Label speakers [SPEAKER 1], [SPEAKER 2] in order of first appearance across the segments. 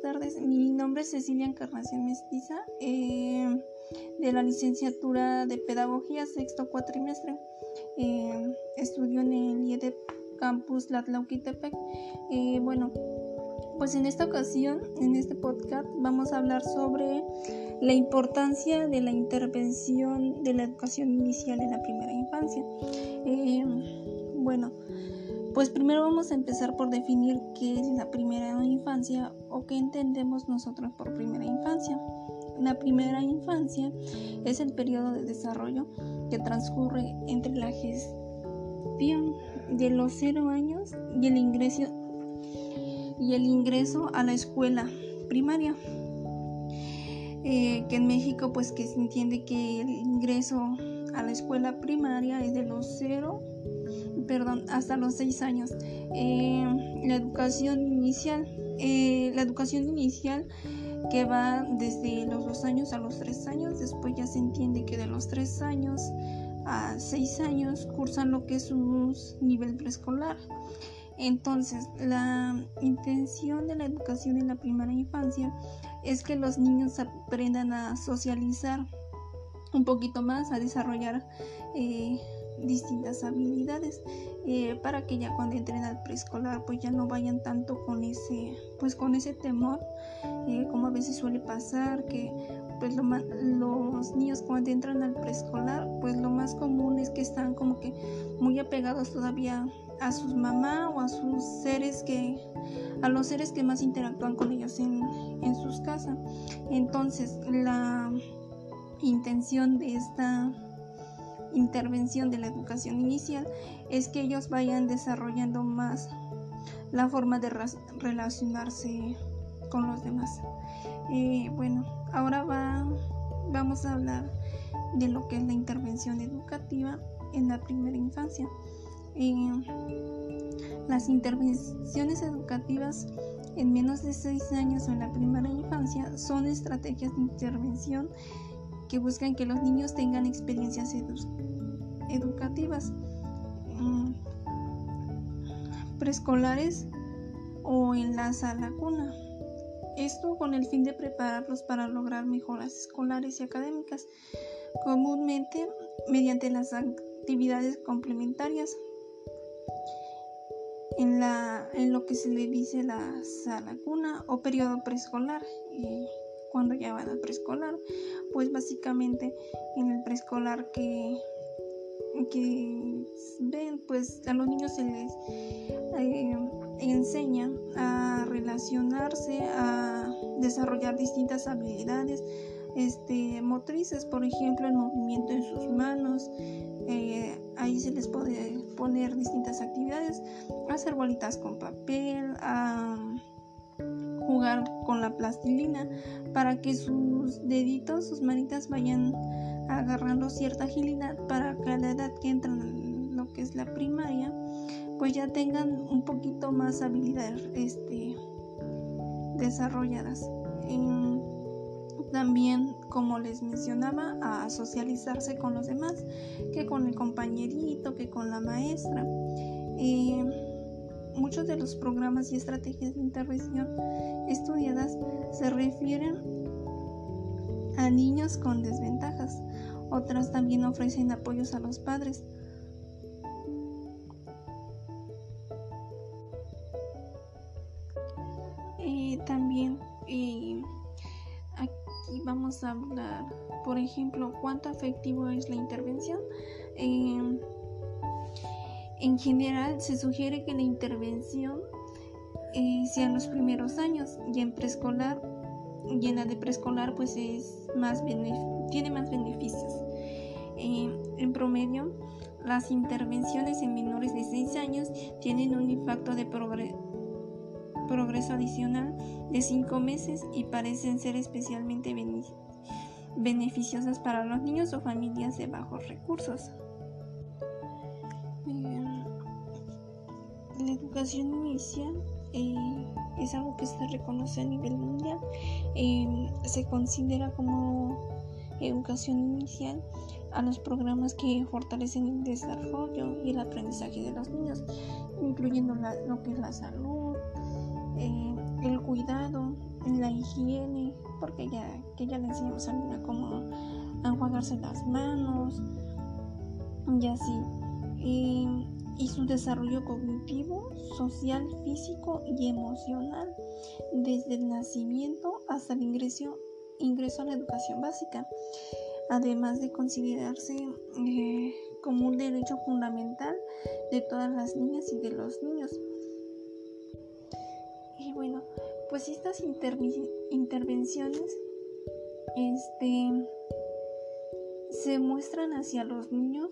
[SPEAKER 1] buenas tardes. Mi nombre es Cecilia Encarnación Mestiza, eh, de la licenciatura de Pedagogía, sexto cuatrimestre. Eh, estudio en el IED Campus Latlauquitepec. Eh, bueno, pues en esta ocasión, en este podcast, vamos a hablar sobre la importancia de la intervención de la educación inicial en la primera infancia. bueno, pues primero vamos a empezar por definir qué es la primera infancia o qué entendemos nosotros por primera infancia. La primera infancia es el periodo de desarrollo que transcurre entre la gestión de los cero años y el ingreso y el ingreso a la escuela primaria. Eh, que en México pues que se entiende que el ingreso a la escuela primaria es de los cero perdón, hasta los seis años. Eh, la educación inicial, eh, la educación inicial que va desde los dos años a los tres años, después ya se entiende que de los tres años a seis años cursan lo que es un nivel preescolar. Entonces, la intención de la educación en la primera infancia es que los niños aprendan a socializar un poquito más, a desarrollar eh, distintas habilidades eh, para que ya cuando entren al preescolar pues ya no vayan tanto con ese pues con ese temor eh, como a veces suele pasar que pues los niños cuando entran al preescolar pues lo más común es que están como que muy apegados todavía a sus mamá o a sus seres que a los seres que más interactúan con ellos en, en sus casas. Entonces la intención de esta intervención de la educación inicial es que ellos vayan desarrollando más la forma de relacionarse con los demás. Eh, bueno, ahora va, vamos a hablar de lo que es la intervención educativa en la primera infancia. Eh, las intervenciones educativas en menos de 6 años o en la primera infancia son estrategias de intervención que buscan que los niños tengan experiencias educativas mm, preescolares o en la sala cuna. Esto con el fin de prepararlos para lograr mejoras escolares y académicas, comúnmente mediante las actividades complementarias. En, la, lo que se le dice la sala cuna o periodo preescolar. Y cuando ya van al preescolar, pues básicamente en el preescolar que, que ven, pues a los niños se les eh, enseña a relacionarse, a desarrollar distintas habilidades este, motrices, por ejemplo, el movimiento en sus manos. Eh, ahí se les puede poner distintas actividades, hacer bolitas con papel, a con la plastilina para que sus deditos, sus manitas vayan agarrando cierta agilidad para que a la edad que entran en lo que es la primaria, pues ya tengan un poquito más habilidades este, desarrolladas. también, como les mencionaba, a socializarse con los demás, que con el compañerito, que con la maestra. Eh, muchos de los programas y estrategias de intervención estudiadas se refieren a niños con desventajas. Otras también ofrecen apoyos a los padres. Y también aquí vamos a hablar, por ejemplo, cuánto afectivo es la intervención. En general, se sugiere que la intervención eh, sea en los primeros años y en preescolar y en la de preescolar pues es más tiene más beneficios. Eh, en promedio, las intervenciones en menores de 6 años tienen un impacto de progreso adicional de 5 meses y parecen ser especialmente beneficiosas para los niños o familias de bajos recursos. Educación inicial eh, es algo que se reconoce a nivel mundial. Em, se considera como educación inicial a los programas que fortalecen el desarrollo y el aprendizaje de los niños, incluyendo lo que es la salud, eh, el cuidado, la higiene, porque ya, que ya le enseñamos a niña cómo enjuagarse las manos y así. Y su desarrollo cognitivo, social, físico y emocional, desde el nacimiento hasta el ingreso, a la educación básica, además de considerarse eh, como un derecho fundamental de todas las niñas y de los niños. Y bueno, pues estas intervenciones este, se muestran hacia los niños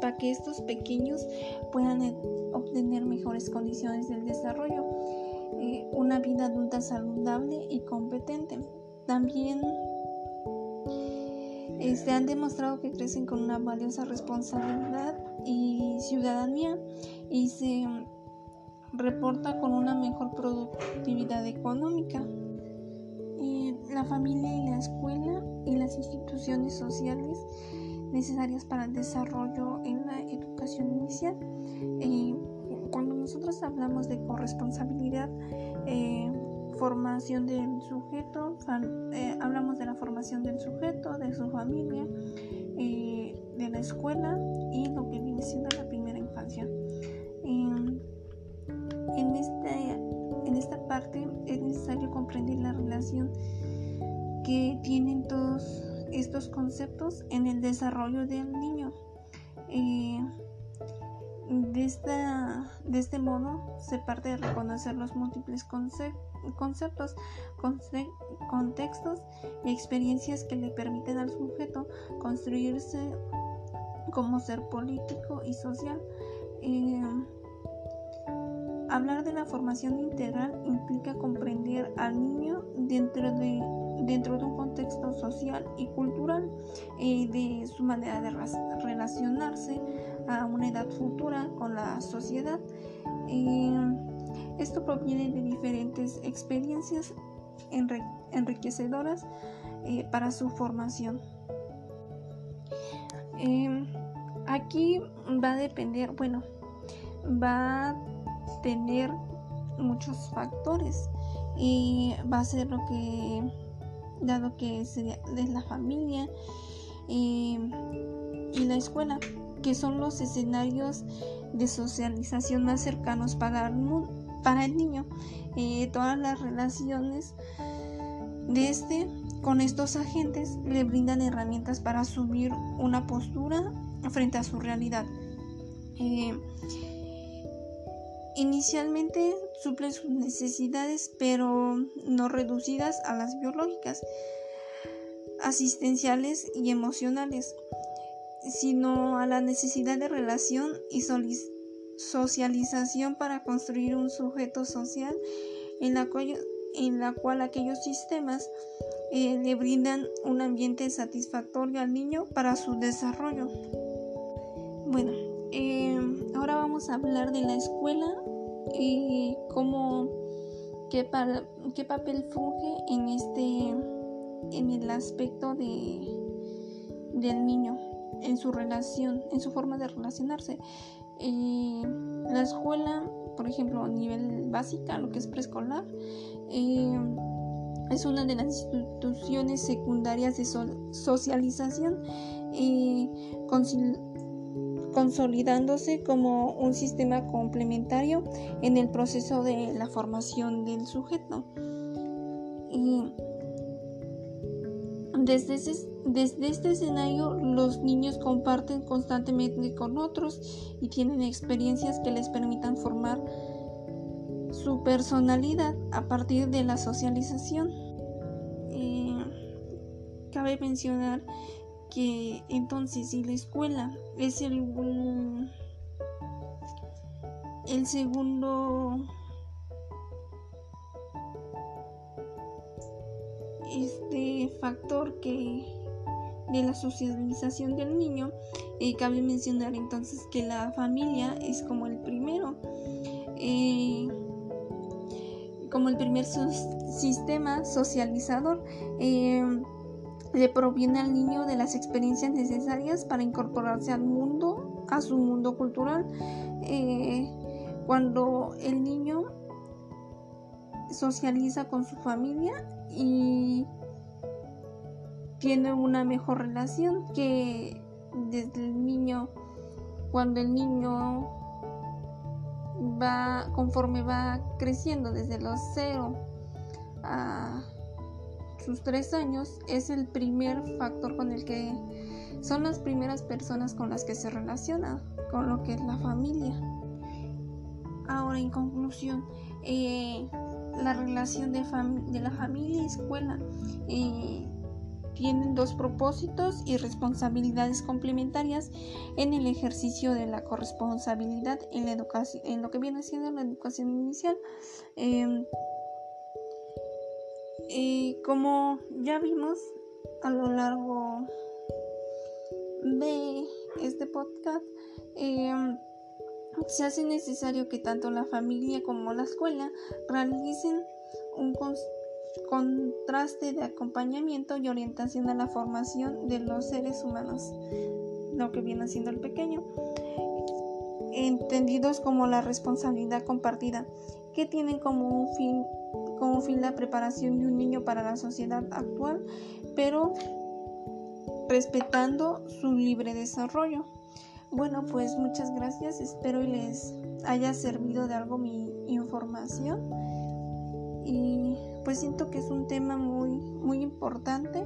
[SPEAKER 1] para que estos pequeños puedan eh, obtener mejores condiciones del desarrollo, eh, una vida adulta saludable y competente. También este, han demostrado que crecen con una valiosa responsabilidad y ciudadanía y se reporta con una mejor productividad económica. La familia y la escuela y las instituciones sociales necesarias para el desarrollo en la educación inicial. cuando nosotros hablamos de corresponsabilidad, eh, formación del sujeto, eh, hablamos de la formación del sujeto, de su familia, eh, de la escuela y lo que viene siendo comprender la relación que tienen todos estos conceptos en el desarrollo del niño. Eh, de, esta, de este modo se parte de reconocer los múltiples conceptos, contextos y experiencias que le permiten al sujeto construirse como ser político y social. Eh, hablar de la formación integral implica comprender al niño dentro de, dentro de un contexto social y cultural, eh, de su manera de relacionarse, a una edad futura con la sociedad. esto proviene de diferentes experiencias enriquecedoras eh, para su formación. Aquí va a depender, bueno, va a tener muchos factores y va a ser lo que, dado que es, la familia em, y la escuela que son los escenarios de socialización más cercanos para el, para el niño. Eh, todas las relaciones de este con estos agentes le brindan herramientas para asumir una postura frente a su realidad. Eh, inicialmente suplen sus necesidades, pero no reducidas a las biológicas, asistenciales y emocionales sino a la necesidad de relación y socialización para construir un sujeto social en la cual, aquellos sistemas eh, le brindan un ambiente satisfactorio al niño para su desarrollo. Bueno, eh, ahora vamos a hablar de la escuela y cómo, qué, qué papel funge en este, en el aspecto de, del niño en su relación, en su forma de relacionarse. la escuela, por ejemplo, a nivel básica, lo que es preescolar, eh, es una de las instituciones secundarias de socialización, y consolidándose como un sistema complementario en el proceso de la formación del sujeto. Desde este escenario los niños comparten constantemente con otros y tienen experiencias que les permitan formar su personalidad a partir de la socialización. Eh, cabe mencionar que entonces si la escuela es el, el segundo este factor que de la socialización del niño eh, cabe mencionar entonces que la familia es como el primero eh, como el primer sistema socializador eh, le proviene al niño de las experiencias necesarias para incorporarse al mundo a su mundo cultural. Cuando el niño socializa con su familia y tiene una mejor relación que desde el niño, cuando el niño va, conforme va creciendo desde los cero a sus tres años, es el primer factor con el que son las primeras personas con las que se relaciona, con lo que es la familia. Ahora, en conclusión, eh, la relación de, de, la familia y escuela eh, tienen dos propósitos y responsabilidades complementarias en el ejercicio de la corresponsabilidad en la educación, en lo que viene siendo la educación inicial. Em, como ya vimos a lo largo de este podcast, em, se hace necesario que tanto la familia como la escuela realicen un contraste de acompañamiento y orientación a la formación de los seres humanos, lo que viene siendo el pequeño, entendidos como la responsabilidad compartida, que tienen como un fin, como fin la preparación de un niño para la sociedad actual, pero respetando su libre desarrollo. Bueno, pues muchas gracias, espero y les haya servido de algo mi información y pues siento que es un tema muy muy importante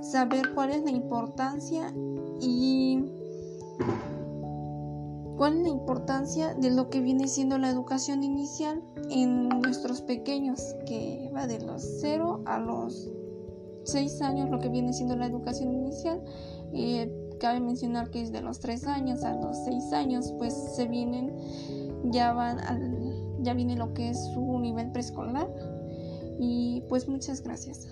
[SPEAKER 1] saber cuál es la importancia y cuál es la importancia de lo que viene siendo la educación inicial en nuestros pequeños que va de los 0 a los 6 años lo que viene siendo la educación inicial eh, cabe mencionar que es de los 3 años a los 6 años, pues se vienen, ya van al, ya viene lo que es su nivel preescolar. Y pues muchas gracias.